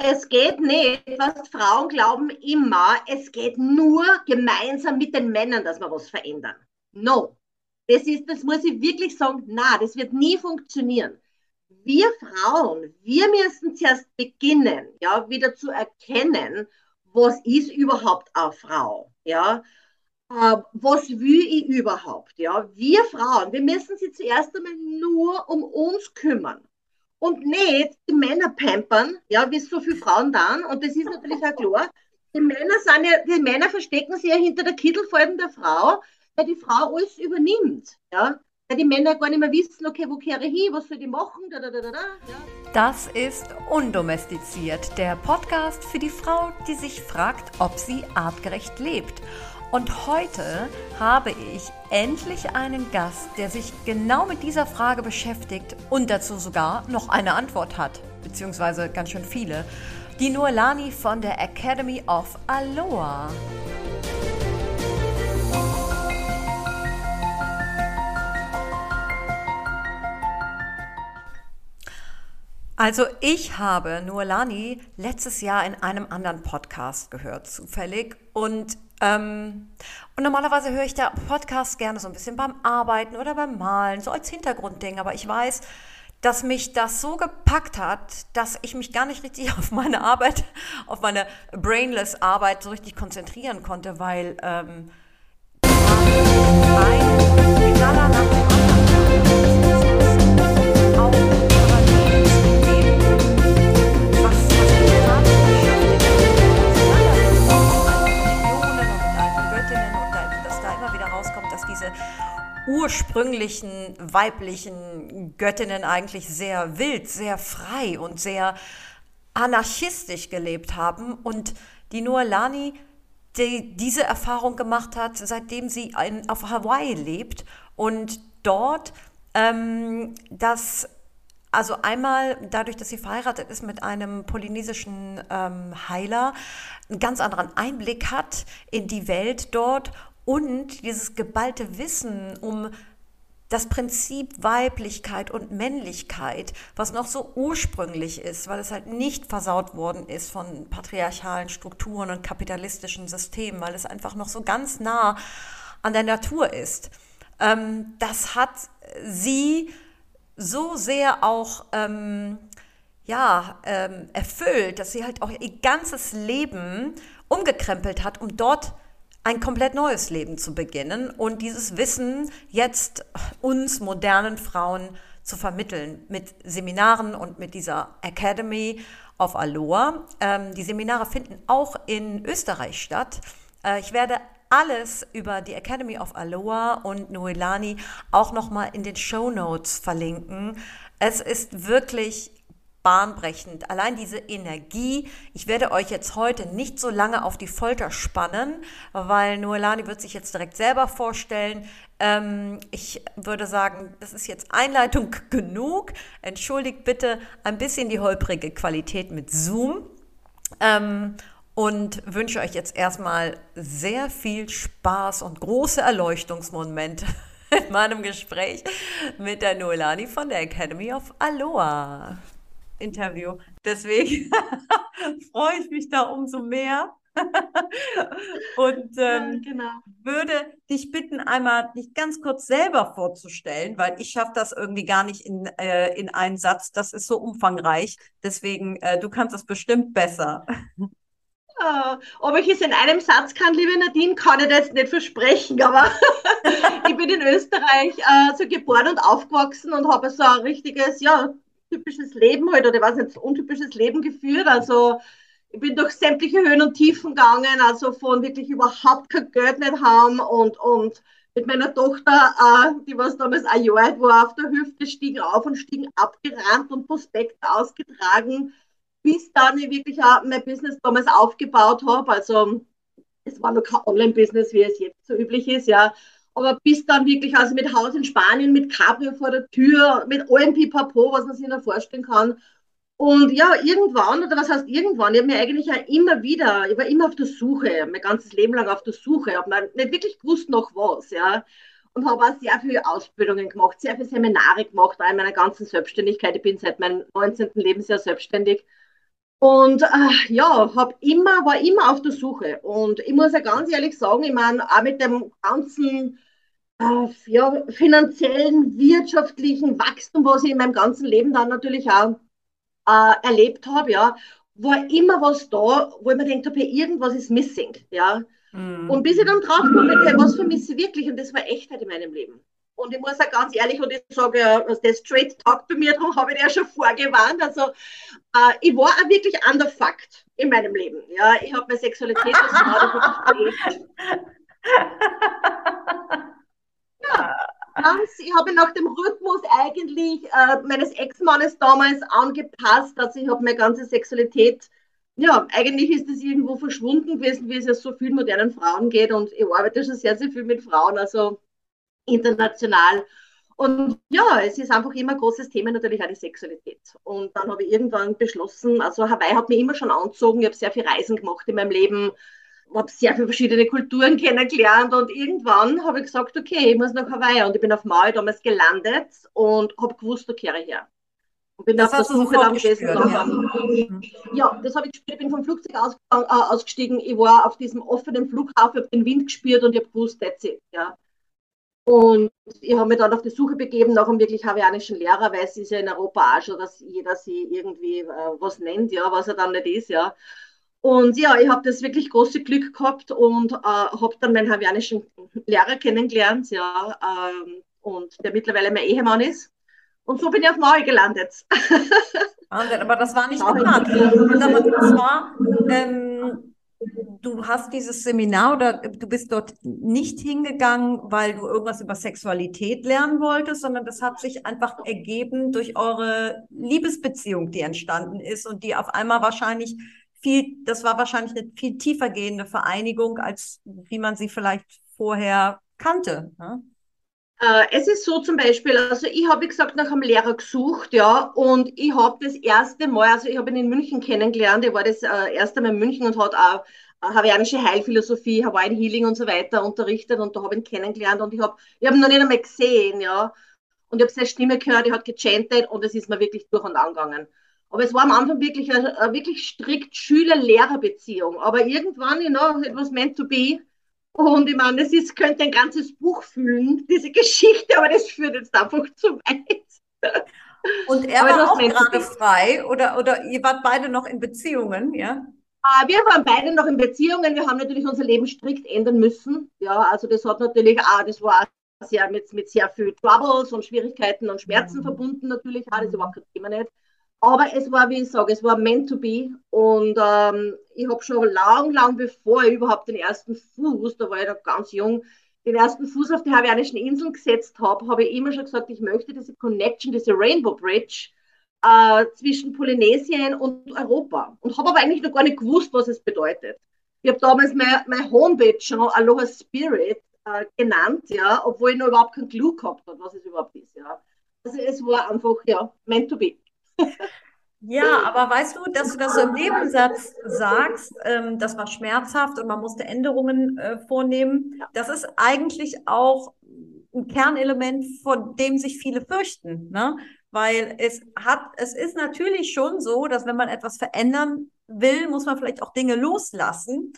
Es geht nicht, was Frauen glauben immer, es geht nur gemeinsam mit den Männern, dass wir was verändern. No. Das ist, das muss ich wirklich sagen, na, das wird nie funktionieren. Wir Frauen, wir müssen zuerst beginnen, ja, wieder zu erkennen, was ist überhaupt eine Frau, ja, äh, was will ich überhaupt, ja. Wir Frauen, wir müssen sie zuerst einmal nur um uns kümmern und nicht die Männer pampern, ja, wie es so viele Frauen dann, und das ist natürlich auch klar. Die Männer sind ja, die Männer verstecken sich ja hinter der Kittelfalten der Frau, weil die Frau alles übernimmt, ja. Weil die Männer gar nicht mehr wissen, okay, wo kehre ich hin, was soll ich machen, da, da, da, da, ja. Das ist Undomestiziert, der Podcast für die Frau, die sich fragt, ob sie artgerecht lebt. Und heute habe ich endlich einen Gast, der sich genau mit dieser Frage beschäftigt und dazu sogar noch eine Antwort hat, beziehungsweise ganz schön viele. Die Nuelani von der Academy of Aloha. Also ich habe Nuelani letztes Jahr in einem anderen Podcast gehört, zufällig. Und, ähm, und normalerweise höre ich da Podcasts gerne so ein bisschen beim Arbeiten oder beim Malen, so als Hintergrundding. Aber ich weiß, dass mich das so gepackt hat, dass ich mich gar nicht richtig auf meine Arbeit, auf meine brainless Arbeit so richtig konzentrieren konnte, weil ähm, ein Knaller nach ursprünglichen weiblichen Göttinnen eigentlich sehr wild, sehr frei und sehr anarchistisch gelebt haben und die Noelani die diese Erfahrung gemacht hat, seitdem sie in, auf Hawaii lebt und dort ähm, das also einmal dadurch, dass sie verheiratet ist mit einem polynesischen ähm, Heiler, einen ganz anderen Einblick hat in die Welt dort und dieses geballte Wissen um das Prinzip Weiblichkeit und Männlichkeit, was noch so ursprünglich ist, weil es halt nicht versaut worden ist von patriarchalen Strukturen und kapitalistischen Systemen, weil es einfach noch so ganz nah an der Natur ist. Ähm, das hat sie so sehr auch ähm, ja, ähm, erfüllt, dass sie halt auch ihr ganzes Leben umgekrempelt hat, um dort ein komplett neues Leben zu beginnen und dieses Wissen jetzt uns modernen Frauen zu vermitteln mit Seminaren und mit dieser Academy of Aloha. Ähm, die Seminare finden auch in Österreich statt. Äh, ich werde alles über die Academy of Aloha und Noelani auch nochmal in den Show Notes verlinken. Es ist wirklich bahnbrechend. Allein diese Energie. Ich werde euch jetzt heute nicht so lange auf die Folter spannen, weil Noelani wird sich jetzt direkt selber vorstellen. Ähm, ich würde sagen, das ist jetzt Einleitung genug. Entschuldigt bitte ein bisschen die holprige Qualität mit Zoom. Ähm, und wünsche euch jetzt erstmal sehr viel Spaß und große Erleuchtungsmomente in meinem Gespräch mit der Noelani von der Academy of Aloha. Interview. Deswegen freue ich mich da umso mehr. und ähm, ja, genau. würde dich bitten, einmal dich ganz kurz selber vorzustellen, weil ich schaffe das irgendwie gar nicht in, äh, in einen Satz. Das ist so umfangreich. Deswegen, äh, du kannst das bestimmt besser. Ja, ob ich es in einem Satz kann, liebe Nadine, kann ich jetzt nicht versprechen, aber ich bin in Österreich äh, so geboren und aufgewachsen und habe so ein richtiges, ja, typisches Leben halt, oder was nicht, untypisches Leben geführt. Also ich bin durch sämtliche Höhen und Tiefen gegangen, also von wirklich überhaupt kein Geld nicht haben und, und mit meiner Tochter, äh, die was damals ein Jahr alt war, auf der Hüfte, stiegen auf und stiegen abgerannt und Prospekte ausgetragen, bis dann ich wirklich auch mein Business damals aufgebaut habe. Also es war noch kein Online-Business, wie es jetzt so üblich ist, ja aber bis dann wirklich, also mit Haus in Spanien, mit Cabrio vor der Tür, mit allem Pipapo, was man sich da vorstellen kann. Und ja, irgendwann, oder was heißt irgendwann, ich habe mir eigentlich auch immer wieder, ich war immer auf der Suche, mein ganzes Leben lang auf der Suche, habe nicht wirklich gewusst noch was, ja. Und habe auch sehr viele Ausbildungen gemacht, sehr viele Seminare gemacht, auch in meiner ganzen Selbstständigkeit. Ich bin seit meinem 19. Lebensjahr selbstständig Und äh, ja, hab immer, war immer auf der Suche. Und ich muss ja ganz ehrlich sagen, ich meine, auch mit dem ganzen ja, finanziellen, wirtschaftlichen Wachstum, was ich in meinem ganzen Leben dann natürlich auch äh, erlebt habe, ja, war immer was da, wo ich mir denkt habe, irgendwas ist missing, ja. Mhm. Und bis ich dann drauf komme, was vermisse ich wirklich? Und das war Echtheit in meinem Leben. Und ich muss auch ganz ehrlich, und ich sage ja, der Straight Talk bei mir, darum habe ich ja schon vorgewarnt. Also, äh, ich war auch wirklich under Fakt in meinem Leben. Ja, ich habe meine Sexualität als Frau ganz, ich habe nach dem Rhythmus eigentlich äh, meines Ex-Mannes damals angepasst. Also, ich habe meine ganze Sexualität ja, eigentlich ist es irgendwo verschwunden gewesen, wie es ja so vielen modernen Frauen geht. Und ich arbeite schon sehr, sehr viel mit Frauen. Also international. Und ja, es ist einfach immer ein großes Thema natürlich auch die Sexualität. Und dann habe ich irgendwann beschlossen, also Hawaii hat mich immer schon angezogen, ich habe sehr viel Reisen gemacht in meinem Leben, habe sehr viele verschiedene Kulturen kennengelernt und irgendwann habe ich gesagt, okay, ich muss nach Hawaii und ich bin auf Maui damals gelandet und habe gewusst, da kehre ich her. Und bin das auf der Suche dann gewesen. Ja. ja, das habe ich gespürt. Ich bin vom Flugzeug aus, äh, ausgestiegen. Ich war auf diesem offenen Flughafen, habe den Wind gespürt und ich habe gewusst, that's it. Ja. Und ich habe mich dann auf die Suche begeben nach einem wirklich hawaiianischen Lehrer, weil es ist ja in Europa auch schon, dass jeder sie irgendwie äh, was nennt, ja, was er dann nicht ist, ja. Und ja, ich habe das wirklich große Glück gehabt und äh, habe dann meinen hawaiianischen Lehrer kennengelernt, ja, ähm, und der mittlerweile mein Ehemann ist. Und so bin ich auf Maui gelandet. Wahnsinn, aber das war nicht geplant. Und zwar, ähm, du hast dieses Seminar oder du bist dort nicht hingegangen, weil du irgendwas über Sexualität lernen wolltest, sondern das hat sich einfach ergeben durch eure Liebesbeziehung, die entstanden ist und die auf einmal wahrscheinlich viel, das war wahrscheinlich eine viel tiefer gehende Vereinigung, als wie man sie vielleicht vorher kannte. Ne? Äh, es ist so zum Beispiel, also ich habe, wie gesagt, nach einem Lehrer gesucht, ja, und ich habe das erste Mal, also ich habe ihn in München kennengelernt, ich war das äh, erste Mal in München und hat auch äh, hawaiianische Heilphilosophie, Hawaiian Healing und so weiter unterrichtet und da habe ich ihn kennengelernt und ich habe ich hab ihn noch nicht einmal gesehen, ja, und ich habe seine Stimme gehört, er hat gechantet und es ist mir wirklich durch und angegangen. Aber es war am Anfang wirklich eine, eine wirklich strikt Schüler-Lehrer-Beziehung, aber irgendwann, you know, it was meant to be und ich meine, es ist, könnte ein ganzes Buch füllen, diese Geschichte, aber das führt jetzt einfach zu weit. Und er aber war auch gerade frei oder, oder ihr wart beide noch in Beziehungen, ja? Ah, wir waren beide noch in Beziehungen. Wir haben natürlich unser Leben strikt ändern müssen. Ja, also das hat natürlich, ah, das war sehr mit, mit sehr viel Troubles und Schwierigkeiten und Schmerzen mhm. verbunden natürlich. Ah, das überhaupt kein Thema nicht. Aber es war, wie ich sage, es war meant to be. Und ähm, ich habe schon lang, lang bevor ich überhaupt den ersten Fuß, da war ich noch ganz jung, den ersten Fuß auf die Hawaiianischen Inseln gesetzt habe, habe ich immer schon gesagt, ich möchte diese Connection, diese Rainbow Bridge äh, zwischen Polynesien und Europa. Und habe aber eigentlich noch gar nicht gewusst, was es bedeutet. Ich habe damals meine, meine Homepage schon Aloha Spirit äh, genannt, ja, obwohl ich noch überhaupt keinen Clou gehabt habe, was es überhaupt ist. Ja. Also es war einfach, ja, meant to be. Ja, aber weißt du, dass du das so im Nebensatz sagst, ähm, das war schmerzhaft und man musste Änderungen äh, vornehmen, das ist eigentlich auch ein Kernelement, vor dem sich viele fürchten, ne? Weil es hat, es ist natürlich schon so, dass wenn man etwas verändern will, muss man vielleicht auch Dinge loslassen,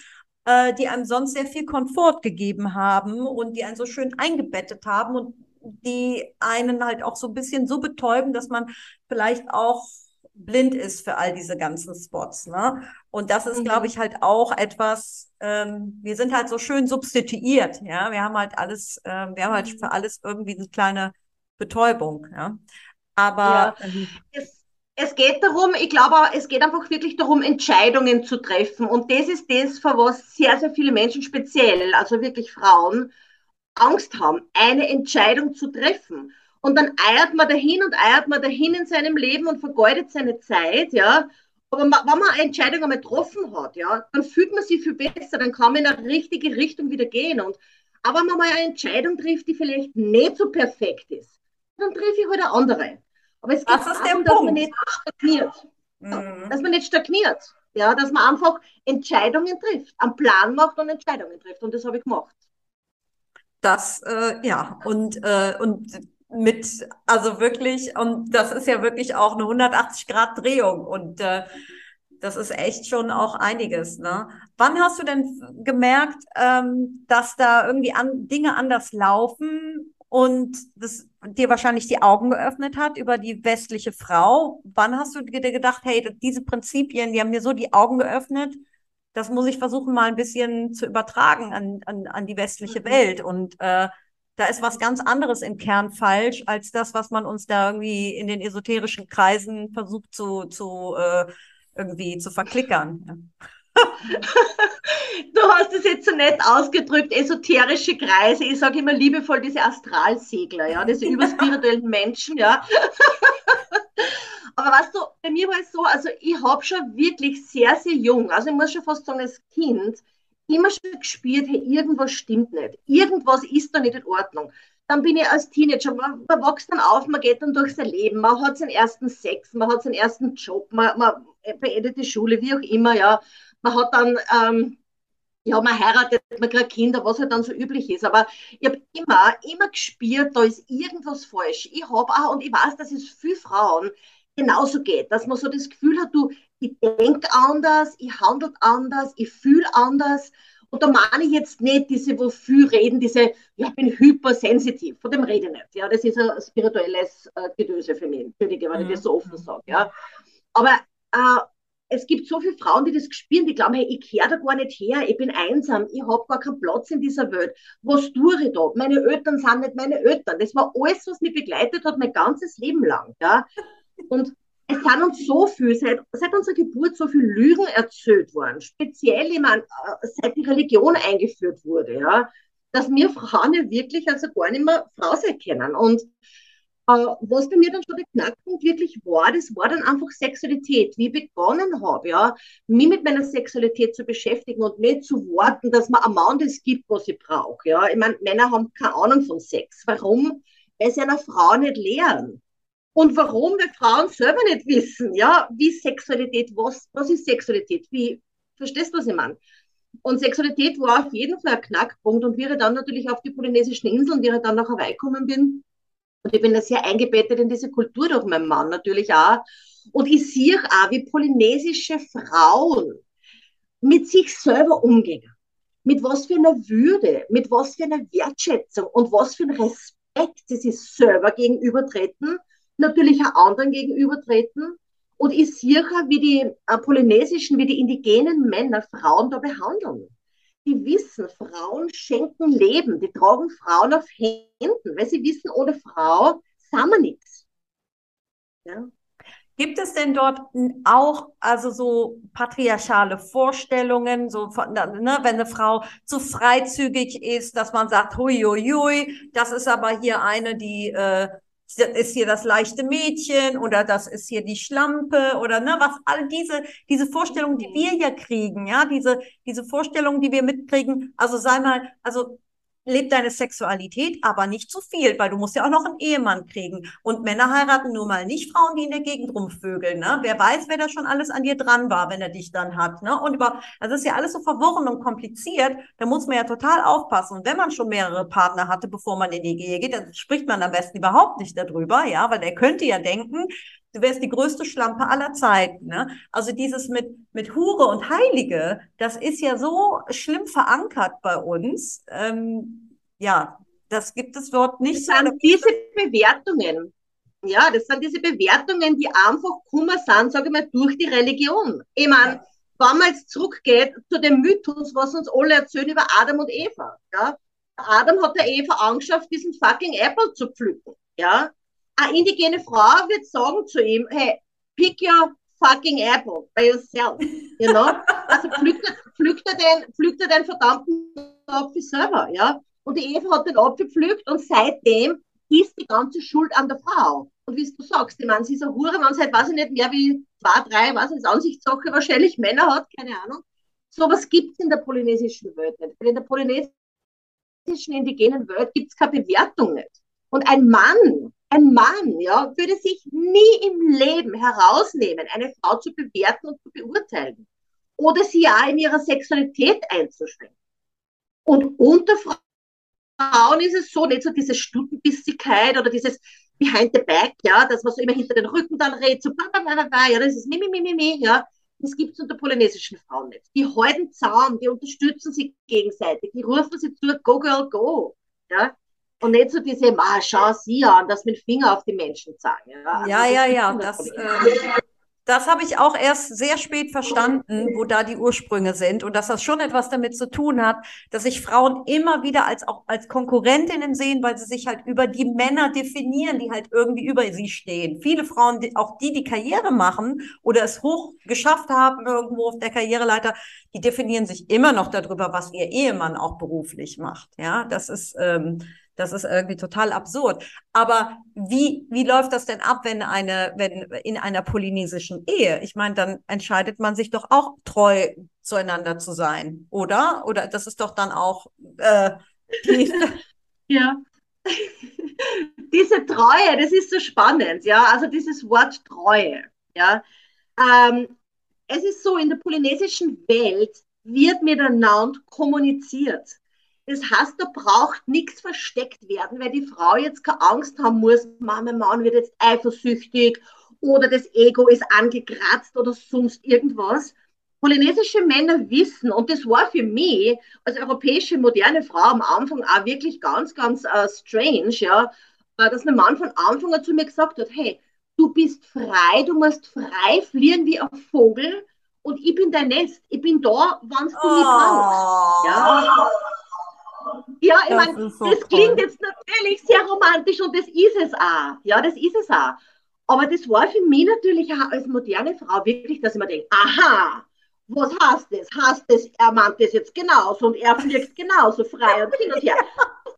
äh, die einem sonst sehr viel Komfort gegeben haben und die einen so schön eingebettet haben und die einen halt auch so ein bisschen so betäuben, dass man vielleicht auch blind ist für all diese ganzen Spots. Ne? Und das ist, mhm. glaube ich, halt auch etwas, ähm, wir sind halt so schön substituiert, ja. Wir haben halt alles, ähm, wir haben halt für mhm. alles irgendwie eine kleine Betäubung, ja. Aber ja. Ähm, es, es geht darum, ich glaube, es geht einfach wirklich darum, Entscheidungen zu treffen. Und das ist das, für was sehr, sehr viele Menschen speziell, also wirklich Frauen, Angst haben, eine Entscheidung zu treffen. Und dann eiert man dahin und eiert man dahin in seinem Leben und vergeudet seine Zeit, ja. Aber wenn man eine Entscheidung einmal getroffen hat, ja, dann fühlt man sich viel besser, dann kann man in eine richtige Richtung wieder gehen. Und aber wenn man mal eine Entscheidung trifft, die vielleicht nicht so perfekt ist, dann treffe ich halt eine andere. Aber es geht darum, dass man nicht stagniert. Mhm. Dass man nicht stagniert. Ja, dass man einfach Entscheidungen trifft, einen Plan macht und Entscheidungen trifft. Und das habe ich gemacht. Das, äh, ja, und, äh, und mit, also wirklich, und das ist ja wirklich auch eine 180-Grad-Drehung. Und äh, Das ist echt schon auch einiges, ne? Wann hast du denn gemerkt, ähm, dass da irgendwie an, Dinge anders laufen und das dir wahrscheinlich die Augen geöffnet hat über die westliche Frau? Wann hast du dir gedacht, hey, diese Prinzipien, die haben mir so die Augen geöffnet, das muss ich versuchen, mal ein bisschen zu übertragen an, an, an die westliche mhm. Welt und äh, da ist was ganz anderes im Kern falsch als das, was man uns da irgendwie in den esoterischen Kreisen versucht zu, zu äh, irgendwie zu verklickern. du hast es jetzt so nett ausgedrückt, esoterische Kreise. Ich sage immer liebevoll diese Astralsegler, ja, diese überspirituellen Menschen, ja. Aber weißt du, bei mir war es so, also ich habe schon wirklich sehr, sehr jung, also ich muss schon fast sagen, als Kind, immer schon gespürt, hey, irgendwas stimmt nicht. Irgendwas ist da nicht in Ordnung dann bin ich als Teenager, man, man wächst dann auf, man geht dann durch sein Leben, man hat seinen ersten Sex, man hat seinen ersten Job, man, man beendet die Schule, wie auch immer, ja. Man hat dann, ähm, ja, man heiratet, man kriegt Kinder, was halt dann so üblich ist. Aber ich habe immer, immer gespürt, da ist irgendwas falsch. Ich habe auch, und ich weiß, dass es für Frauen genauso geht, dass man so das Gefühl hat, du, ich denke anders, ich handle anders, ich fühle anders. Und da meine ich jetzt nicht diese, wofür reden, diese, ja, ich bin hypersensitiv, von dem rede ich nicht. Ja, das ist ein spirituelles äh, Gedöse für mich. Entschuldige, wenn ich das so offen sage. Ja. Aber äh, es gibt so viele Frauen, die das spüren, die glauben, hey, ich kehre da gar nicht her, ich bin einsam, ich habe gar keinen Platz in dieser Welt. Was tue ich da? Meine Eltern sind nicht meine Eltern. Das war alles, was mich begleitet hat, mein ganzes Leben lang. Ja? Und es sind uns so viel, seit, seit unserer Geburt so viel Lügen erzählt worden, speziell ich meine, äh, seit die Religion eingeführt wurde, ja, dass wir Frauen ja wirklich also gar nicht mehr Frau sein können. Und was bei mir dann schon der Knackpunkt wirklich war, das war dann einfach Sexualität. Wie ich begonnen habe, ja, mich mit meiner Sexualität zu beschäftigen und nicht zu warten, dass man einem Mann das gibt, was ich brauche. Ja. Ich meine, Männer haben keine Ahnung von Sex. Warum? Weil sie einer Frau nicht lehren. Und warum? Weil Frauen selber nicht wissen, ja, wie Sexualität, was, was ist Sexualität, wie, verstehst du, was ich meine? Und Sexualität war auf jeden Fall ein Knackpunkt und wie ich dann natürlich auf die polynesischen Inseln, wie ich dann nach Hawaii gekommen bin, und ich bin da sehr eingebettet in diese Kultur durch meinen Mann natürlich auch. Und ich sehe auch, wie polynesische Frauen mit sich selber umgehen. Mit was für einer Würde, mit was für einer Wertschätzung und was für einem Respekt sie sich selber gegenübertreten natürlich auch anderen gegenübertreten. Und ich sehe, wie die äh, polynesischen, wie die indigenen Männer Frauen da behandeln. Die wissen, Frauen schenken Leben, die tragen Frauen auf Händen, weil sie wissen, ohne Frau sind wir nichts. Ja. Gibt es denn dort auch also so patriarchale Vorstellungen, so von, ne, wenn eine Frau zu freizügig ist, dass man sagt, hui, hui, hui, das ist aber hier eine, die äh, das ist hier das leichte Mädchen oder das ist hier die Schlampe oder ne, was all diese, diese Vorstellungen, die wir ja kriegen, ja, diese, diese Vorstellungen, die wir mitkriegen, also sei mal, also leb deine Sexualität, aber nicht zu viel, weil du musst ja auch noch einen Ehemann kriegen. Und Männer heiraten nun mal nicht Frauen, die in der Gegend rumvögeln. Ne? Wer weiß, wer da schon alles an dir dran war, wenn er dich dann hat. Ne? Und über, also ist ja alles so verworren und kompliziert. Da muss man ja total aufpassen. Und wenn man schon mehrere Partner hatte, bevor man in die Ehe geht, dann spricht man am besten überhaupt nicht darüber, ja, weil der könnte ja denken, du wärst die größte Schlampe aller Zeiten. Ne? Also dieses mit, mit Hure und Heilige, das ist ja so schlimm verankert bei uns. Ähm, ja, das gibt es dort nicht. Das sind diese Bewertungen. Ja, das sind diese Bewertungen, die einfach kummer sind, sage ich mal, durch die Religion. Ich meine, ja. wenn man jetzt zurückgeht zu dem Mythos, was uns alle erzählen über Adam und Eva. Ja? Adam hat der Eva angeschafft, diesen fucking Apple zu pflücken. Ja? Eine indigene Frau wird sagen zu ihm, hey, pick your fucking apple by yourself, you know? Also pflückt er, pflückt er, den, pflückt er den verdammten Apfel selber, ja? Und die Eva hat den Apfel pflückt und seitdem ist die ganze Schuld an der Frau. Und wie du sagst, ich meine, sie ist eine Hure, sie halt, weiß ich nicht, mehr wie zwei, drei, was ist Ansichtssache, wahrscheinlich Männer hat, keine Ahnung. Sowas gibt es in der polynesischen Welt nicht. In der polynesischen indigenen Welt gibt es keine Bewertung nicht. Und ein Mann, ein Mann, ja, würde sich nie im Leben herausnehmen, eine Frau zu bewerten und zu beurteilen oder sie ja in ihrer Sexualität einzuschränken. Und unter Frauen ist es so, nicht so diese Stundenbissigkeit oder dieses behind the back, ja, dass man so immer hinter den Rücken dann redet, so bla, bla, bla, bla, ja, das ist mi, mi, mi, mi, mi, ja. das gibt es unter polynesischen Frauen nicht. Die halten Zaun, die unterstützen sich gegenseitig, die rufen sie zu, go girl, go. Ja? Und nicht so diese, ah, schau sie an, das mit Finger auf die Menschen zeigen. Ja, also ja, ja, ja. Das, äh, das habe ich auch erst sehr spät verstanden, wo da die Ursprünge sind und dass das schon etwas damit zu tun hat, dass sich Frauen immer wieder als auch als Konkurrentinnen sehen, weil sie sich halt über die Männer definieren, die halt irgendwie über sie stehen. Viele Frauen, auch die, die Karriere machen oder es hoch geschafft haben irgendwo auf der Karriereleiter, die definieren sich immer noch darüber, was ihr Ehemann auch beruflich macht. Ja, das ist ähm, das ist irgendwie total absurd. Aber wie, wie läuft das denn ab, wenn eine, wenn in einer polynesischen Ehe? Ich meine, dann entscheidet man sich doch auch treu zueinander zu sein, oder? Oder das ist doch dann auch äh, die Ja. Diese Treue, das ist so spannend, ja. Also dieses Wort Treue, ja. Ähm, es ist so, in der polynesischen Welt wird miteinander kommuniziert. Das heißt, da braucht nichts versteckt werden, weil die Frau jetzt keine Angst haben muss, Mama, Mann wird jetzt eifersüchtig oder das Ego ist angekratzt oder sonst irgendwas. Polynesische Männer wissen, und das war für mich als europäische moderne Frau am Anfang auch wirklich ganz, ganz uh, strange, ja, äh, dass mein Mann von Anfang an zu mir gesagt hat, hey, du bist frei, du musst frei fliehen wie ein Vogel und ich bin dein Nest, ich bin da, wann du oh. mich brauchst. Ja. Ja, ich meine, so das klingt jetzt natürlich sehr romantisch und das ist es auch. Ja, das ist es auch. Aber das war für mich natürlich auch als moderne Frau wirklich, dass ich mir denke, aha, was heißt das? Heißt das, er meint das jetzt genauso und er fliegt genauso frei und hin und her.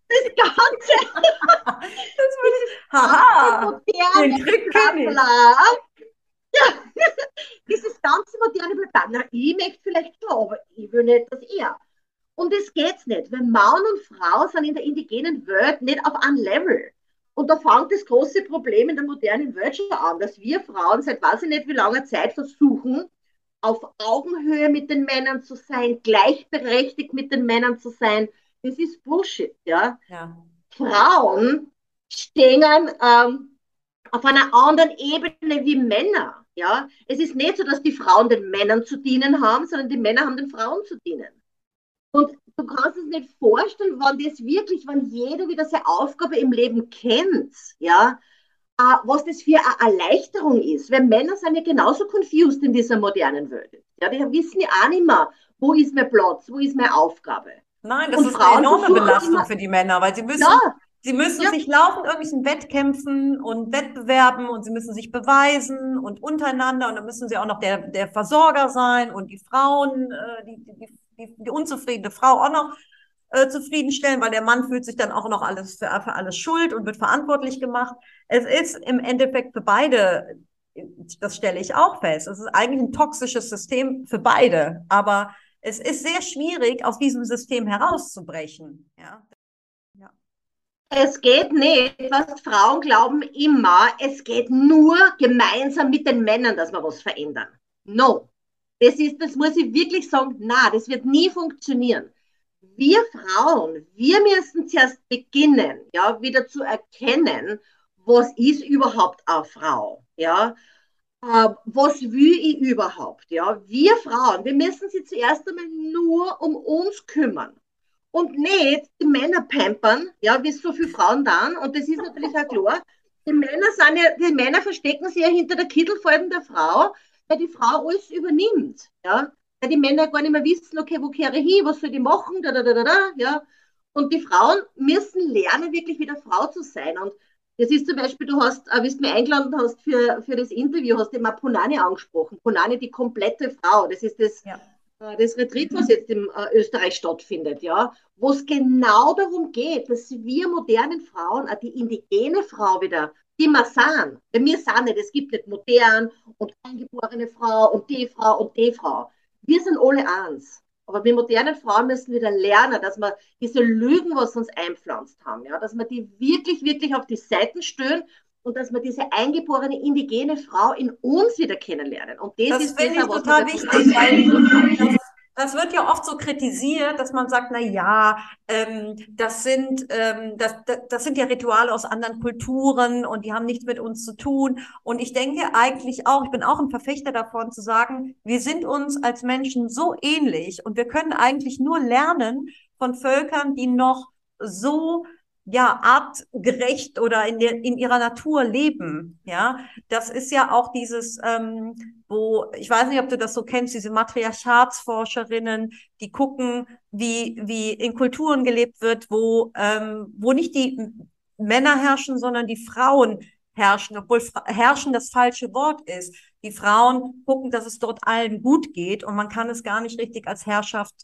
Das Ganze. das ich, haha, moderne den Trick Ja, dieses ganze moderne Blatt. Na, ich möchte vielleicht schon, aber ich will nicht, dass er. Und das geht's nicht, weil Mann und Frau sind in der indigenen Welt nicht auf einem Level. Und da fängt das große Problem in der modernen Welt schon an, dass wir Frauen seit weiß ich nicht wie langer Zeit versuchen, auf Augenhöhe mit den Männern zu sein, gleichberechtigt mit den Männern zu sein. Das ist Bullshit, ja. ja. Frauen stehen ähm, auf einer anderen Ebene wie Männer, ja. Es ist nicht so, dass die Frauen den Männern zu dienen haben, sondern die Männer haben den Frauen zu dienen. Und du kannst es nicht vorstellen, wann das wirklich, wenn jeder wieder seine Aufgabe im Leben kennt, ja, äh, was das für eine Erleichterung ist. Weil Männer sind ja genauso confused in dieser modernen Welt. Ja, die wissen ja auch nicht mehr, wo ist mein Platz, wo ist meine Aufgabe. Nein, das Und ist Frauen eine enorme Belastung immer, für die Männer, weil sie müssen, ja, sie müssen ja. sich laufen irgendwelchen Wettkämpfen und Wettbewerben und sie müssen sich beweisen und untereinander und dann müssen sie auch noch der, der Versorger sein und die Frauen, äh, die, die, die, die unzufriedene Frau auch noch äh, zufriedenstellen, weil der Mann fühlt sich dann auch noch alles für, für alles schuld und wird verantwortlich gemacht. Es ist im Endeffekt für beide, das stelle ich auch fest, es ist eigentlich ein toxisches System für beide, aber es ist sehr schwierig, aus diesem System herauszubrechen. Ja. Es geht nicht, was Frauen glauben immer, es geht nur gemeinsam mit den Männern, dass wir was verändern. No. Das ist, das muss ich wirklich sagen, na, das wird nie funktionieren. Wir Frauen, wir müssen zuerst beginnen, ja, wieder zu erkennen, was ist überhaupt eine Frau, ja, äh, was will ich überhaupt, ja. Wir Frauen, wir müssen sie zuerst einmal nur um uns kümmern und nicht die Männer pampern, ja, wie so viele Frauen dann, und das ist natürlich auch klar. Die Männer sind ja, die Männer verstecken sich ja hinter der Kittelfalten der Frau, weil die Frau alles übernimmt. Ja? Weil die Männer gar nicht mehr wissen, okay, wo kehre ich hin, was soll ich machen, da, da, da, da, ja. Und die Frauen müssen lernen, wirklich wieder Frau zu sein. Und das ist zum Beispiel, du hast, äh, wie du mir eingeladen hast für, für das Interview, hast du immer Punani angesprochen. Punani, die komplette Frau. Das ist das, ja. äh, das Retreat, was jetzt in äh, Österreich stattfindet, ja. Wo es genau darum geht, dass wir modernen Frauen, auch die indigene Frau wieder die wir sind. Bei wir sind nicht, es gibt nicht modern und eingeborene Frau und die Frau und die Frau. Wir sind alle eins. Aber wir modernen Frauen müssen wieder lernen, dass wir diese Lügen, was uns einpflanzt haben, ja, dass wir die wirklich, wirklich auf die Seiten stellen und dass wir diese eingeborene indigene Frau in uns wieder kennenlernen. Und das, das ist finde ich total wichtig, weil das wird ja oft so kritisiert, dass man sagt, na ja, ähm, das sind ähm, das, das, das sind ja Rituale aus anderen Kulturen und die haben nichts mit uns zu tun. Und ich denke eigentlich auch, ich bin auch ein Verfechter davon zu sagen, wir sind uns als Menschen so ähnlich und wir können eigentlich nur lernen von Völkern, die noch so ja, artgerecht oder in, der, in ihrer Natur leben. Ja, das ist ja auch dieses, ähm, wo, ich weiß nicht, ob du das so kennst, diese Matriarchatsforscherinnen, die gucken, wie, wie in Kulturen gelebt wird, wo, ähm, wo nicht die Männer herrschen, sondern die Frauen herrschen, obwohl herrschen das falsche Wort ist. Die Frauen gucken, dass es dort allen gut geht und man kann es gar nicht richtig als Herrschaft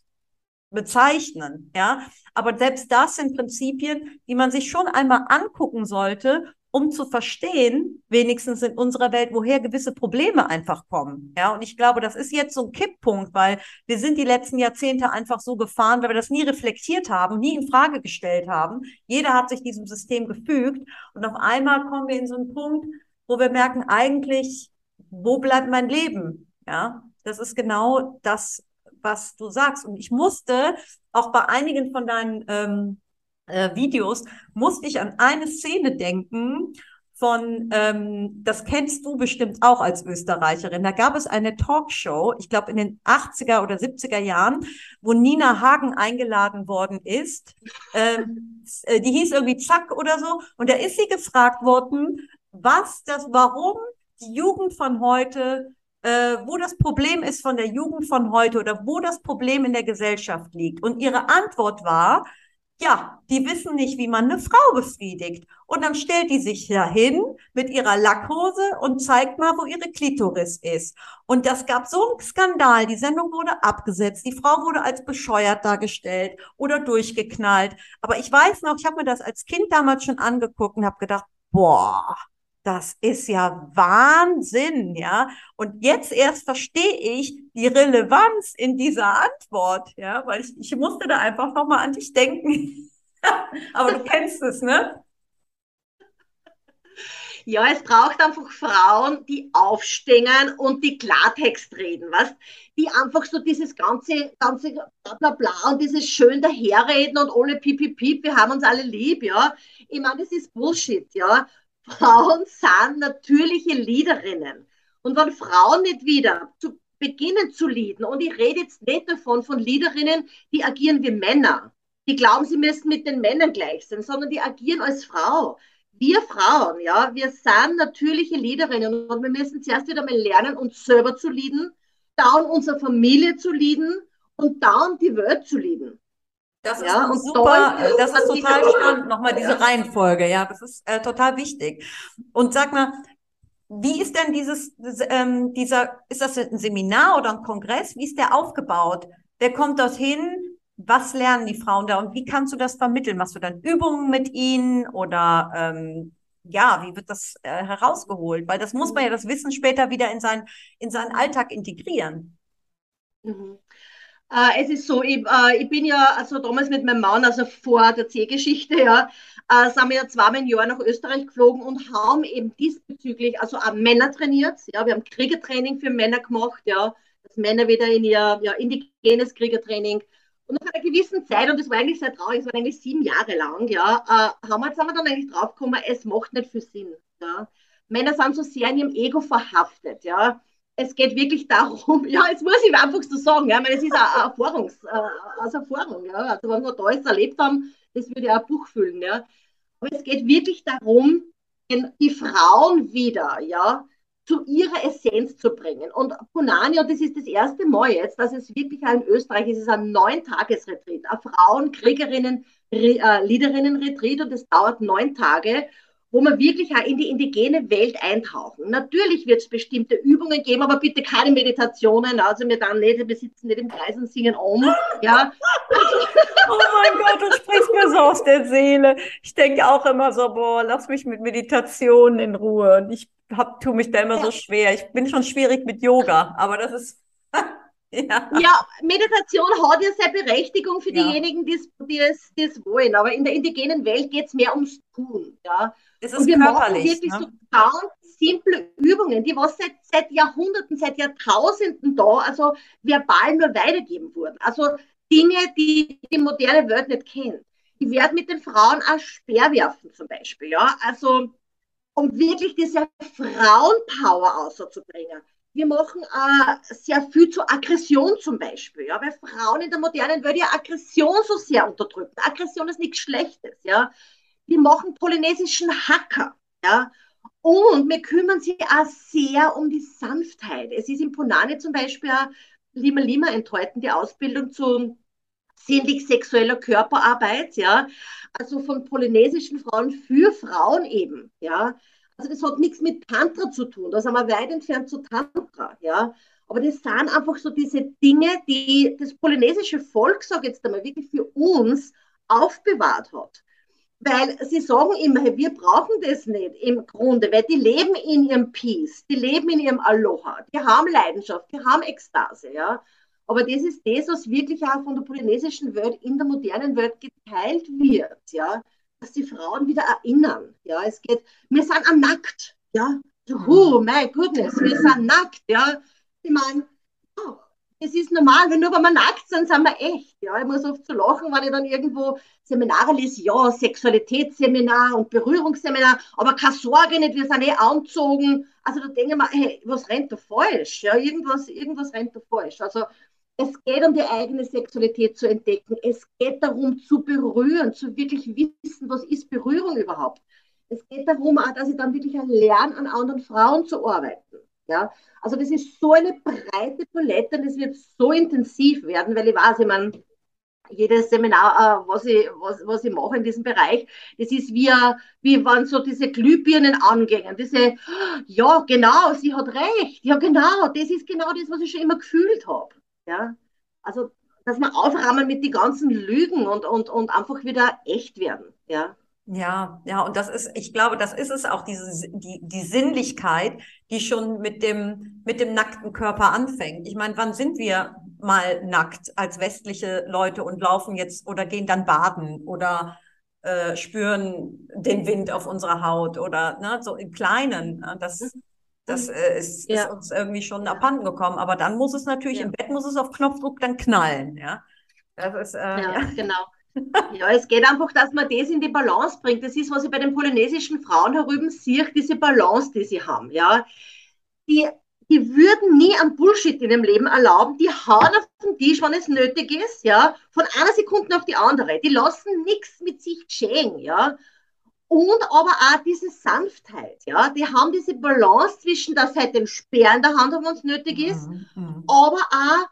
bezeichnen, ja. Aber selbst das sind Prinzipien, die man sich schon einmal angucken sollte, um zu verstehen, wenigstens in unserer Welt, woher gewisse Probleme einfach kommen. Ja, und ich glaube, das ist jetzt so ein Kipppunkt, weil wir sind die letzten Jahrzehnte einfach so gefahren, weil wir das nie reflektiert haben, nie in Frage gestellt haben. Jeder hat sich diesem System gefügt und auf einmal kommen wir in so einen Punkt, wo wir merken, eigentlich, wo bleibt mein Leben? Ja, das ist genau das, was du sagst. Und ich musste auch bei einigen von deinen ähm, äh, Videos, musste ich an eine Szene denken von, ähm, das kennst du bestimmt auch als Österreicherin. Da gab es eine Talkshow, ich glaube in den 80er oder 70er Jahren, wo Nina Hagen eingeladen worden ist. Ähm, äh, die hieß irgendwie Zack oder so. Und da ist sie gefragt worden, was das, warum die Jugend von heute äh, wo das Problem ist von der Jugend von heute oder wo das Problem in der Gesellschaft liegt. Und ihre Antwort war, ja, die wissen nicht, wie man eine Frau befriedigt. Und dann stellt die sich dahin mit ihrer Lackhose und zeigt mal, wo ihre Klitoris ist. Und das gab so einen Skandal. Die Sendung wurde abgesetzt. Die Frau wurde als bescheuert dargestellt oder durchgeknallt. Aber ich weiß noch, ich habe mir das als Kind damals schon angeguckt und habe gedacht, boah, das ist ja Wahnsinn, ja. Und jetzt erst verstehe ich die Relevanz in dieser Antwort, ja, weil ich, ich musste da einfach nochmal an dich denken. Aber du kennst es, ne? Ja, es braucht einfach Frauen, die aufstehen und die Klartext reden, was? Die einfach so dieses ganze, ganze bla bla bla und dieses schön daherreden und alle piep, piep, piep, wir haben uns alle lieb, ja. Ich meine, das ist Bullshit, ja. Frauen sind natürliche Leaderinnen. Und wenn Frauen nicht wieder zu beginnen zu leaden, und ich rede jetzt nicht davon von Leaderinnen, die agieren wie Männer, die glauben, sie müssen mit den Männern gleich sein, sondern die agieren als Frau. Wir Frauen, ja, wir sind natürliche Leaderinnen und wir müssen zuerst wieder mal lernen, uns selber zu leaden, dann unsere Familie zu leaden und dann die Welt zu leaden. Das ja, ist super, äh, das ist total spannend, nochmal diese Reihenfolge, ja, das ist äh, total wichtig. Und sag mal, wie ist denn dieses, ähm, dieser, ist das ein Seminar oder ein Kongress? Wie ist der aufgebaut? Wer kommt dorthin? Was lernen die Frauen da und wie kannst du das vermitteln? Machst du dann Übungen mit ihnen oder ähm, ja, wie wird das äh, herausgeholt? Weil das muss man ja das Wissen später wieder in, sein, in seinen Alltag integrieren. Mhm. Äh, es ist so, ich, äh, ich, bin ja also damals mit meinem Mann, also vor der C-Geschichte, ja, äh, sind wir ja zweimal im Jahr nach Österreich geflogen und haben eben diesbezüglich also auch Männer trainiert. Ja, wir haben Kriegertraining für Männer gemacht, ja, dass Männer wieder in ihr ja, indigenes Kriegertraining und nach einer gewissen Zeit, und das war eigentlich sehr traurig, es war eigentlich sieben Jahre lang, ja, äh, haben wir, sind wir dann eigentlich draufgekommen, es macht nicht viel Sinn. Ja. Männer sind so sehr in ihrem Ego verhaftet, ja es geht wirklich darum, ja, jetzt muss ich einfach so sagen, ja, ich es ist eine Erfahrungs, äh, aus Erfahrung, ja, also wenn wir da alles erlebt haben, das würde ja ein Buch füllen, ja, aber es geht wirklich darum, die Frauen wieder, ja, zu ihrer Essenz zu bringen. Und Punani, und das ist das erste Mal jetzt, dass es wirklich auch in Österreich ist, ist ein neun Tagesretreat, ein Frauen, Kriegerinnen, äh, Leaderinnen-Retreat und das dauert neun Tage wo wir wirklich auch in die indigene Welt eintauchen. Natürlich wird es bestimmte Übungen geben, aber bitte keine Meditationen. Also wir dann nicht, wir sitzen nicht im Kreis und singen um. Ja. oh mein Gott, du sprichst mir so aus der Seele. Ich denke auch immer so, boah, lass mich mit Meditationen in Ruhe. Und ich hab, tue mich da immer ja. so schwer. Ich bin schon schwierig mit Yoga, aber das ist Ja. ja. Meditation hat ja seine Berechtigung für ja. diejenigen, die es, wollen. Aber in der indigenen Welt geht es mehr ums Tun. Ja. Es ist und wir körperlich. Machen wirklich ne? so ganz simple Übungen, die was seit, seit Jahrhunderten, seit Jahrtausenden da, also verbal nur weitergeben wurden. Also Dinge, die die moderne Welt nicht kennt. Ich werde mit den Frauen auch Speer werfen zum Beispiel, ja. Also um wirklich diese Frauenpower auszubringen. Wir machen äh, sehr viel zur Aggression zum Beispiel, ja, weil Frauen in der modernen Welt ja Aggression so sehr unterdrücken. Aggression ist nichts Schlechtes, ja. Wir machen polynesischen Hacker, ja. Und wir kümmern sich auch sehr um die Sanftheit. Es ist in Punani zum Beispiel auch Lima Lima enthalten, die Ausbildung zu sinnlich-sexueller Körperarbeit, ja. Also von polynesischen Frauen für Frauen eben, ja. Also das hat nichts mit Tantra zu tun, da sind wir weit entfernt zu Tantra, ja. Aber das sind einfach so diese Dinge, die das polynesische Volk, sage jetzt einmal, wirklich für uns aufbewahrt hat. Weil sie sagen immer, wir brauchen das nicht im Grunde, weil die leben in ihrem Peace, die leben in ihrem Aloha, die haben Leidenschaft, die haben Ekstase, ja. Aber das ist das, was wirklich auch von der polynesischen Welt in der modernen Welt geteilt wird, ja, dass die Frauen wieder erinnern, ja. Es geht, wir sind am nackt, ja. Oh, my goodness, wir sind nackt, ja. Ich meine, oh, es ist normal, wenn nur wenn wir nackt sind, sind wir echt. Ja, ich muss oft so lachen, wenn ich dann irgendwo Seminare lese, ja, Sexualitätsseminar und Berührungsseminar, aber keine Sorge nicht, wir sind eh angezogen. Also da denke ich mir, hey, was rennt da falsch? Ja, irgendwas, irgendwas rennt da falsch. Also es geht um die eigene Sexualität zu entdecken. Es geht darum zu berühren, zu wirklich wissen, was ist Berührung überhaupt. Es geht darum, auch, dass ich dann wirklich lerne, an anderen Frauen zu arbeiten. Ja, also das ist so eine breite Palette und es wird so intensiv werden, weil ich weiß, ich meine, jedes Seminar, äh, was, ich, was, was ich mache in diesem Bereich, das ist wie, wie wenn so diese Glühbirnen angehen. Diese, ja, genau, sie hat recht. Ja, genau, das ist genau das, was ich schon immer gefühlt habe. Ja, also, dass wir aufrahmen mit den ganzen Lügen und, und, und einfach wieder echt werden. Ja. Ja, ja, und das ist, ich glaube, das ist es auch, diese, die, die Sinnlichkeit, die schon mit dem, mit dem nackten Körper anfängt. Ich meine, wann sind wir mal nackt als westliche Leute und laufen jetzt oder gehen dann baden oder äh, spüren den Wind auf unserer Haut oder ne, so im Kleinen. Ne? Das, das äh, ist, ja. ist, uns irgendwie schon abhanden gekommen. Aber dann muss es natürlich, ja. im Bett muss es auf Knopfdruck dann knallen, ja. Das ist, äh, ja, genau. Ja, es geht einfach, dass man das in die Balance bringt. Das ist, was ich bei den polynesischen Frauen herüben sehe, diese Balance, die sie haben. Ja, die, die würden nie einen Bullshit in ihrem Leben erlauben. Die hauen auf den Tisch, wenn es nötig ist. Ja, von einer Sekunde auf die andere. Die lassen nichts mit sich geschehen. Ja, und aber auch diese Sanftheit. Ja, die haben diese Balance zwischen, dass halt den Speer in der Hand haben, wenn es nötig ist, mhm. mhm. aber auch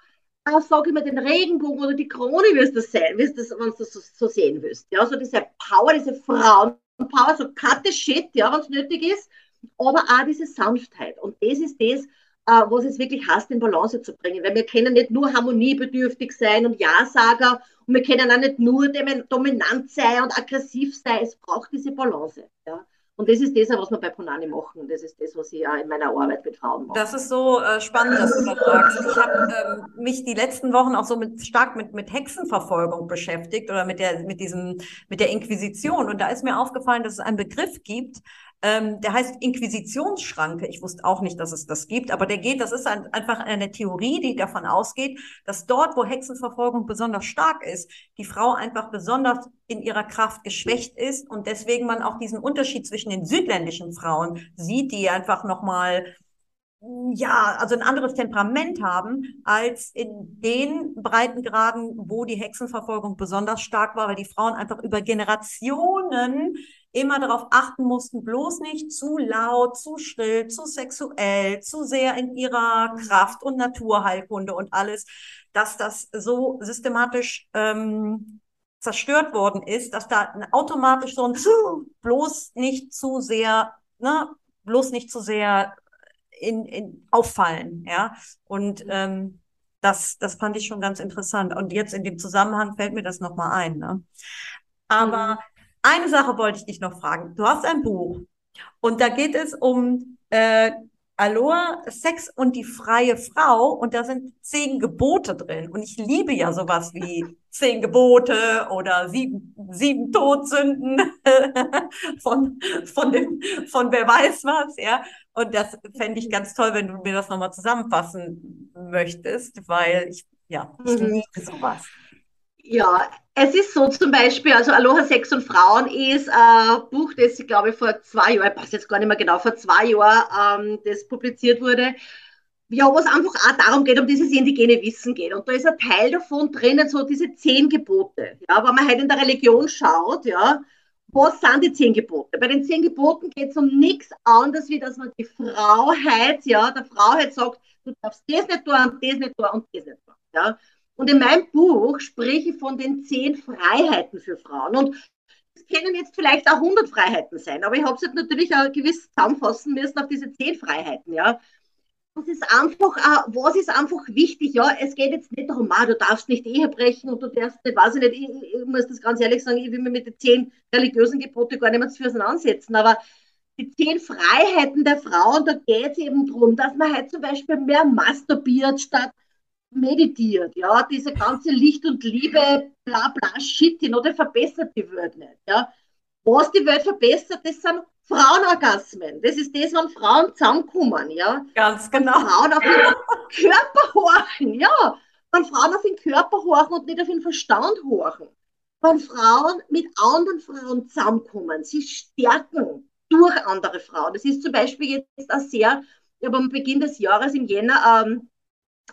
äh, sage ich mal, den Regenbogen oder die Krone wirst du sehen, wirst das, wenn du das so, so, sehen willst. Ja, so diese Power, diese Frauenpower, so cut the shit, ja, wenn es nötig ist, aber auch diese Sanftheit. Und das ist das, äh, was es wirklich heißt, in Balance zu bringen. Weil wir können nicht nur harmoniebedürftig sein und Ja-Sager und wir können auch nicht nur dominant sein und aggressiv sein. Es braucht diese Balance. Ja. Und das ist das, was wir bei Ponani machen. Das ist das, was ich auch in meiner Arbeit mit Frauen mache. Das ist so äh, spannend, dass du das sagst. Ich habe ähm, mich die letzten Wochen auch so mit, stark mit, mit Hexenverfolgung beschäftigt oder mit der, mit diesem, mit der Inquisition. Und da ist mir aufgefallen, dass es einen Begriff gibt, ähm, der heißt Inquisitionsschranke. Ich wusste auch nicht, dass es das gibt, aber der geht, das ist ein, einfach eine Theorie, die davon ausgeht, dass dort, wo Hexenverfolgung besonders stark ist, die Frau einfach besonders in ihrer Kraft geschwächt ist und deswegen man auch diesen Unterschied zwischen den südländischen Frauen sieht, die einfach nochmal ja, also ein anderes Temperament haben als in den Breitengraden, wo die Hexenverfolgung besonders stark war, weil die Frauen einfach über Generationen immer darauf achten mussten, bloß nicht zu laut, zu schrill, zu sexuell, zu sehr in ihrer Kraft und Naturheilkunde und alles, dass das so systematisch ähm, zerstört worden ist, dass da automatisch so ein bloß nicht zu sehr, ne, bloß nicht zu sehr in, in auffallen, ja. Und ähm, das, das fand ich schon ganz interessant. Und jetzt in dem Zusammenhang fällt mir das nochmal ein. Ne? Aber mhm. Eine Sache wollte ich dich noch fragen. Du hast ein Buch und da geht es um äh, Aloha, Sex und die freie Frau und da sind zehn Gebote drin. Und ich liebe ja sowas wie zehn Gebote oder sieben, sieben Todsünden von, von, dem, von wer weiß was, ja. Und das fände ich ganz toll, wenn du mir das nochmal zusammenfassen möchtest, weil ich, ja, ich mhm. liebe sowas. Ja, es ist so zum Beispiel, also Aloha Sex und Frauen ist ein Buch, das ich glaube vor zwei Jahren, ich weiß jetzt gar nicht mehr genau, vor zwei Jahren, ähm, das publiziert wurde, ja, wo es einfach auch darum geht, um dieses indigene Wissen geht. Und da ist ein Teil davon drinnen, so diese zehn Gebote. Ja, wenn man halt in der Religion schaut, ja, was sind die zehn Gebote? Bei den zehn Geboten geht es um nichts anderes, wie dass man die Frauheit, ja, der Frauheit sagt, du darfst das nicht tun, das nicht tun und das nicht tun. Ja. Und in meinem Buch spreche ich von den zehn Freiheiten für Frauen. Und es können jetzt vielleicht auch 100 Freiheiten sein, aber ich habe es natürlich auch gewiss zusammenfassen müssen auf diese zehn Freiheiten. Ja. Das ist einfach, äh, was ist einfach wichtig, ja, es geht jetzt nicht darum, ah, du darfst nicht Ehe brechen und du darfst nicht, weiß ich nicht, ich, ich muss das ganz ehrlich sagen, ich will mir mit den zehn religiösen Geboten gar nicht mehr zu auseinandersetzen, aber die zehn Freiheiten der Frauen, da geht es eben darum, dass man halt zum Beispiel mehr masturbiert statt meditiert, ja, diese ganze Licht und Liebe, bla bla Shit, die noch verbessert die Welt nicht, ja. Was die Welt verbessert, das sind Frauenorgasmen. Das ist das, wenn Frauen zusammenkommen, ja. Ganz genau. Wenn Frauen auf den Körper horchen, ja. Wenn Frauen auf den Körper horchen und nicht auf den Verstand horchen. Wenn Frauen mit anderen Frauen zusammenkommen, sie stärken durch andere Frauen. Das ist zum Beispiel jetzt auch sehr, ich habe am Beginn des Jahres im Jänner ähm,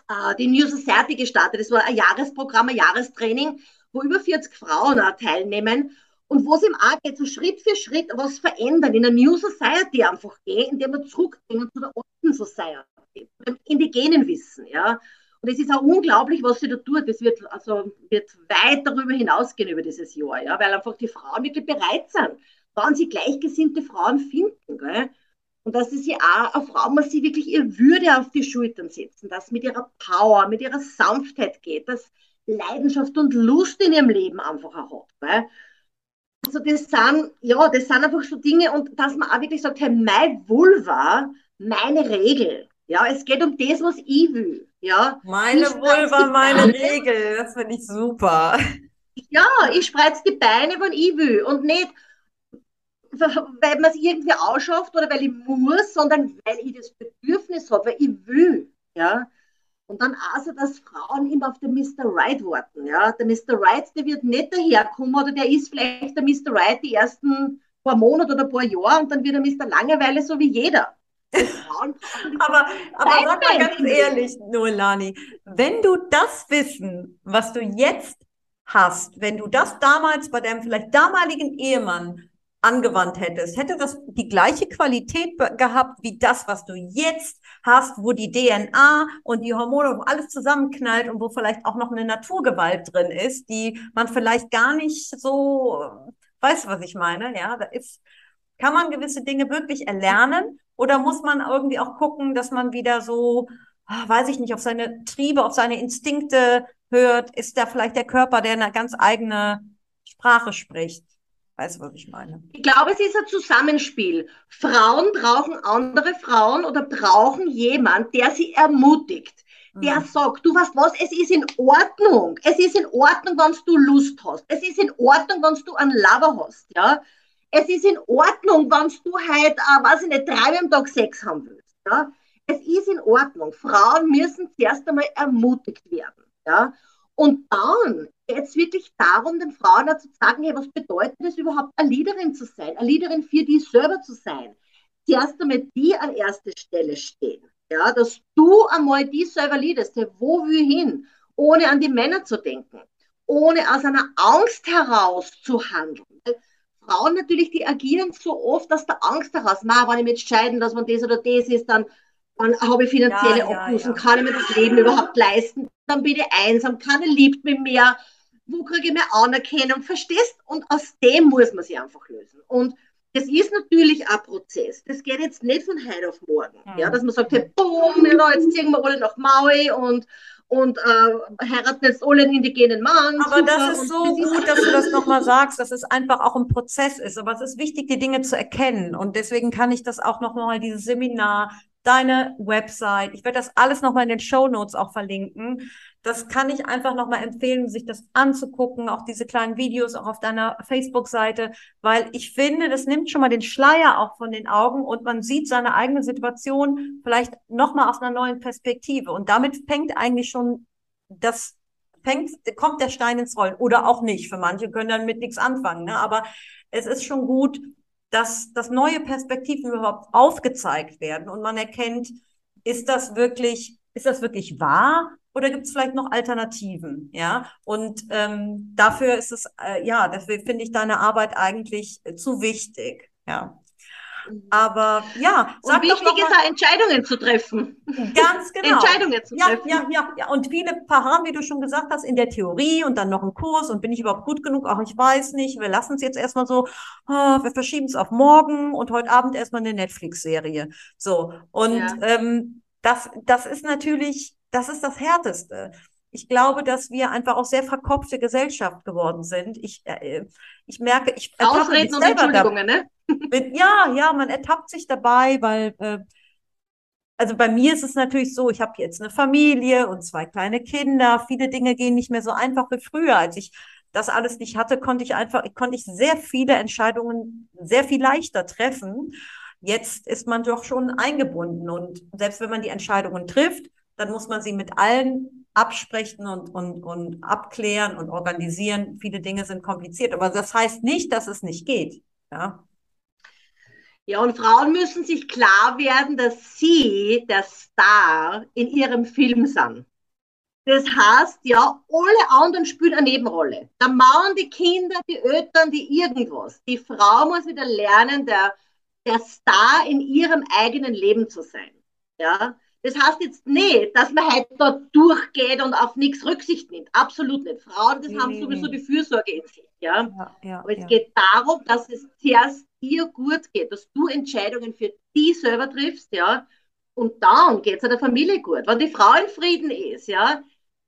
äh, die New Society gestartet. Das war ein Jahresprogramm, ein Jahrestraining, wo über 40 Frauen auch teilnehmen und wo es im auch geht, so Schritt für Schritt was verändern, in der New Society einfach gehen, indem wir zurückgehen zu der Open Society, dem indigenen Wissen, ja. Und es ist auch unglaublich, was sie da tut. Das wird, also, wird weit darüber hinausgehen über dieses Jahr, ja, weil einfach die Frauen wirklich bereit sind, wann sie gleichgesinnte Frauen finden, gell? Und dass sie auch, eine Frau muss sie wirklich ihr Würde auf die Schultern setzen, dass mit ihrer Power, mit ihrer Sanftheit geht, dass Leidenschaft und Lust in ihrem Leben einfach auch hat. Gell? Also das sind, ja, das sind einfach so Dinge und dass man auch wirklich sagt, hey, mein Vulva, meine Regel. Ja, es geht um das, was ich will. Ja, meine Vulva, meine Regel, das finde ich super. Ja, ich spreiz die Beine, wann ich will und nicht, weil man es irgendwie ausschafft oder weil ich muss, sondern weil ich das Bedürfnis habe, weil ich will. Ja, und dann auch so, dass Frauen immer auf den Mr. Right warten. Ja? Der Mr. Right, der wird nicht daherkommen oder der ist vielleicht der Mr. Right die ersten paar Monate oder paar Jahre und dann wird er Mr. Langeweile so wie jeder. aber aber sag mal ganz ehrlich, Noelani, wenn du das Wissen, was du jetzt hast, wenn du das damals bei deinem vielleicht damaligen Ehemann angewandt hättest, hätte das die gleiche Qualität gehabt wie das, was du jetzt hast, wo die DNA und die Hormone, wo alles zusammenknallt und wo vielleicht auch noch eine Naturgewalt drin ist, die man vielleicht gar nicht so, weißt du, was ich meine? Ja, da ist, kann man gewisse Dinge wirklich erlernen oder muss man irgendwie auch gucken, dass man wieder so, ah, weiß ich nicht, auf seine Triebe, auf seine Instinkte hört? Ist da vielleicht der Körper, der eine ganz eigene Sprache spricht? Weißt du, was ich meine? Ich glaube, es ist ein Zusammenspiel. Frauen brauchen andere Frauen oder brauchen jemand, der sie ermutigt, der mhm. sagt, du weißt was, es ist in Ordnung. Es ist in Ordnung, wenn du Lust hast. Es ist in Ordnung, wenn du einen Lover hast. Ja? Es ist in Ordnung, wenn du halt, äh, weiß ich nicht, drei am Tag Sex haben willst. Ja? Es ist in Ordnung. Frauen müssen zuerst einmal ermutigt werden. Ja? Und dann geht es wirklich darum, den Frauen zu sagen, hey, was bedeutet es überhaupt, eine Leaderin zu sein, eine Leaderin für die selber zu sein. Zuerst einmal die an erster Stelle stehen. Ja, dass du einmal die selber leadest, hey, wo will ich hin, ohne an die Männer zu denken, ohne aus einer Angst heraus zu handeln. Weil Frauen natürlich, die agieren so oft aus der Angst heraus, Ma, wenn ich mich jetzt scheiden, dass man das oder das ist, dann, dann habe ich finanzielle ja, Obhusen, ja, ja. kann ich mir das Leben überhaupt leisten, dann bin ich einsam, keiner liebt mich mehr, wo kriege ich mehr Anerkennung, verstehst? Und aus dem muss man sich einfach lösen. Und das ist natürlich ein Prozess. Das geht jetzt nicht von heute auf morgen. Mhm. Ja, dass man sagt, hey, boom, jetzt ziehen wir alle nach Maui und, und äh, heiraten jetzt alle einen indigenen Mann. Aber das ist so das gut, ist dass du das nochmal sagst, dass es einfach auch ein Prozess ist. Aber es ist wichtig, die Dinge zu erkennen. Und deswegen kann ich das auch nochmal, dieses Seminar, deine Website, ich werde das alles nochmal in den Show Notes auch verlinken, das kann ich einfach nochmal empfehlen, sich das anzugucken, auch diese kleinen Videos auch auf deiner Facebook-Seite, weil ich finde, das nimmt schon mal den Schleier auch von den Augen und man sieht seine eigene Situation vielleicht nochmal aus einer neuen Perspektive. Und damit fängt eigentlich schon das, fängt, kommt der Stein ins Rollen oder auch nicht. Für manche können dann mit nichts anfangen, ne? aber es ist schon gut, dass, dass neue Perspektiven überhaupt aufgezeigt werden und man erkennt, ist das wirklich, ist das wirklich wahr oder gibt es vielleicht noch Alternativen? Ja, und ähm, dafür ist es, äh, ja, dafür finde ich deine Arbeit eigentlich äh, zu wichtig. Ja. Mhm. Aber ja, sag und wichtig ist auch Entscheidungen zu treffen. Ganz genau. Entscheidungen zu treffen. Ja, ja, ja. Und viele Paraden, wie du schon gesagt hast, in der Theorie und dann noch ein Kurs und bin ich überhaupt gut genug? Auch ich weiß nicht. Wir lassen es jetzt erstmal so, oh, wir verschieben es auf morgen und heute Abend erstmal eine Netflix-Serie. So. Und ja. ähm, das, das ist natürlich das ist das Härteste. Ich glaube, dass wir einfach auch sehr verkopfte Gesellschaft geworden sind. Ich, äh, ich merke, ich Ausreden und Entschuldigungen, ne? Ja, ja, man ertappt sich dabei, weil äh, also bei mir ist es natürlich so, ich habe jetzt eine Familie und zwei kleine Kinder. Viele Dinge gehen nicht mehr so einfach wie früher. Als ich das alles nicht hatte, konnte ich einfach, konnte ich sehr viele Entscheidungen sehr viel leichter treffen. Jetzt ist man doch schon eingebunden und selbst wenn man die Entscheidungen trifft, dann muss man sie mit allen absprechen und, und, und abklären und organisieren. Viele Dinge sind kompliziert, aber das heißt nicht, dass es nicht geht. Ja. Ja, und Frauen müssen sich klar werden, dass sie der Star in ihrem Film sind. Das heißt, ja, alle anderen spielen eine Nebenrolle. Der Mann, die Kinder, die Eltern, die irgendwas. Die Frau muss wieder lernen, der, der Star in ihrem eigenen Leben zu sein. Ja, das heißt jetzt nicht, dass man halt da durchgeht und auf nichts Rücksicht nimmt. Absolut nicht. Frauen, das nee, haben nee, sowieso nee. die Fürsorge in sich. Ja? ja, ja Aber es ja. geht darum, dass es zuerst dir gut geht, dass du Entscheidungen für dich selber triffst, ja. Und dann geht es der Familie gut. Wenn die Frau in Frieden ist, ja,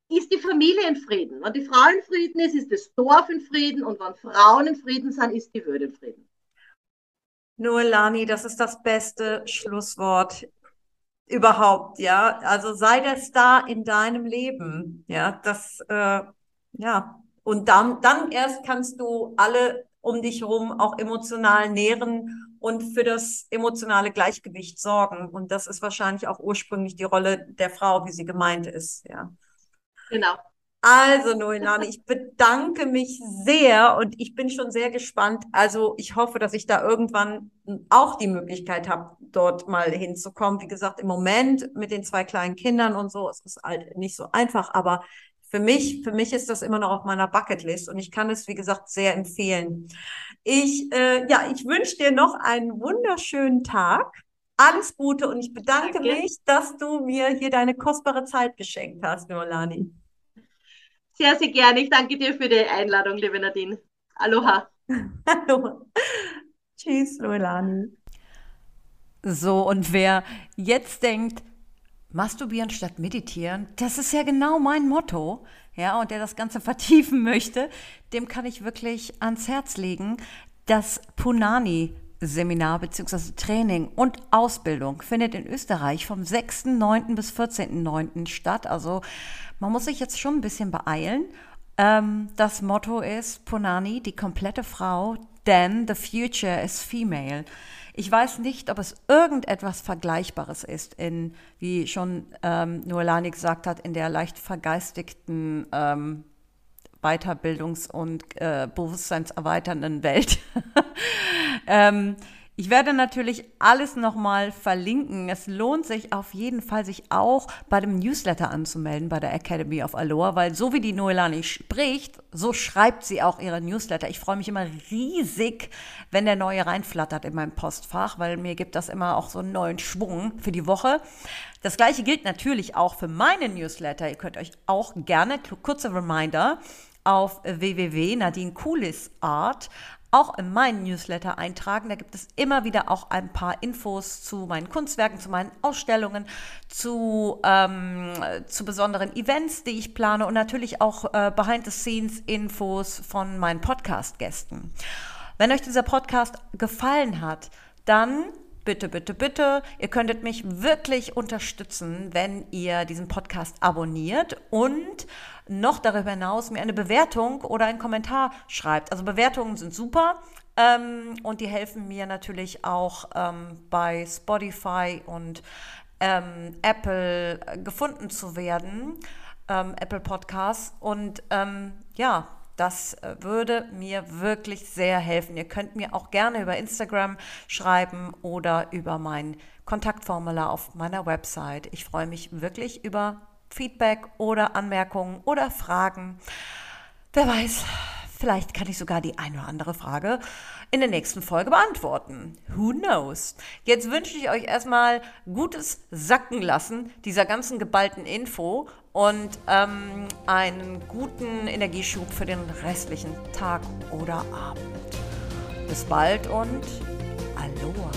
ist die Familie in Frieden. Wenn die Frau in Frieden ist, ist das Dorf in Frieden. Und wenn Frauen in Frieden sind, ist die Welt in Frieden. Nur Lani, das ist das beste Schlusswort überhaupt, ja. Also sei der Star in deinem Leben, ja. Das, äh, ja. Und dann, dann erst kannst du alle um dich herum auch emotional nähren und für das emotionale Gleichgewicht sorgen. Und das ist wahrscheinlich auch ursprünglich die Rolle der Frau, wie sie gemeint ist, ja. Genau. Also, Noelani, ich bedanke mich sehr und ich bin schon sehr gespannt. Also, ich hoffe, dass ich da irgendwann auch die Möglichkeit habe, dort mal hinzukommen. Wie gesagt, im Moment mit den zwei kleinen Kindern und so, es ist halt nicht so einfach, aber für mich, für mich ist das immer noch auf meiner Bucketlist und ich kann es, wie gesagt, sehr empfehlen. Ich, äh, ja, ich wünsche dir noch einen wunderschönen Tag. Alles Gute und ich bedanke Danke. mich, dass du mir hier deine kostbare Zeit geschenkt hast, Nolani. Sehr, sehr gerne. Ich danke dir für die Einladung, liebe Nadine. Aloha. Hallo. Tschüss, Loelani. So, und wer jetzt denkt, masturbieren statt meditieren, das ist ja genau mein Motto, ja, und der das Ganze vertiefen möchte, dem kann ich wirklich ans Herz legen, das Punani Seminar bzw. Training und Ausbildung findet in Österreich vom 6.9. bis 14.9. statt. Also man muss sich jetzt schon ein bisschen beeilen. Ähm, das Motto ist Punani, die komplette Frau, then the future is female. Ich weiß nicht, ob es irgendetwas Vergleichbares ist in, wie schon ähm, Noelani gesagt hat, in der leicht vergeistigten ähm, Weiterbildungs- und äh, bewusstseinserweiternden Welt. ähm, ich werde natürlich alles nochmal verlinken. Es lohnt sich auf jeden Fall, sich auch bei dem Newsletter anzumelden bei der Academy of Aloha, weil so wie die Noelani spricht, so schreibt sie auch ihre Newsletter. Ich freue mich immer riesig, wenn der neue reinflattert in meinem Postfach, weil mir gibt das immer auch so einen neuen Schwung für die Woche. Das gleiche gilt natürlich auch für meine Newsletter. Ihr könnt euch auch gerne, kurze Reminder, auf www.nadinekulisart auch in meinen Newsletter eintragen. Da gibt es immer wieder auch ein paar Infos zu meinen Kunstwerken, zu meinen Ausstellungen, zu, ähm, zu besonderen Events, die ich plane und natürlich auch äh, Behind-the-Scenes-Infos von meinen Podcast-Gästen. Wenn euch dieser Podcast gefallen hat, dann bitte, bitte, bitte, ihr könntet mich wirklich unterstützen, wenn ihr diesen Podcast abonniert und noch darüber hinaus mir eine Bewertung oder einen Kommentar schreibt. Also Bewertungen sind super. Ähm, und die helfen mir natürlich auch ähm, bei Spotify und ähm, Apple gefunden zu werden, ähm, Apple Podcasts. Und ähm, ja, das äh, würde mir wirklich sehr helfen. Ihr könnt mir auch gerne über Instagram schreiben oder über mein Kontaktformular auf meiner Website. Ich freue mich wirklich über Feedback oder Anmerkungen oder Fragen. Wer weiß, vielleicht kann ich sogar die eine oder andere Frage in der nächsten Folge beantworten. Who knows? Jetzt wünsche ich euch erstmal gutes Sacken lassen dieser ganzen geballten Info und ähm, einen guten Energieschub für den restlichen Tag oder Abend. Bis bald und Aloha.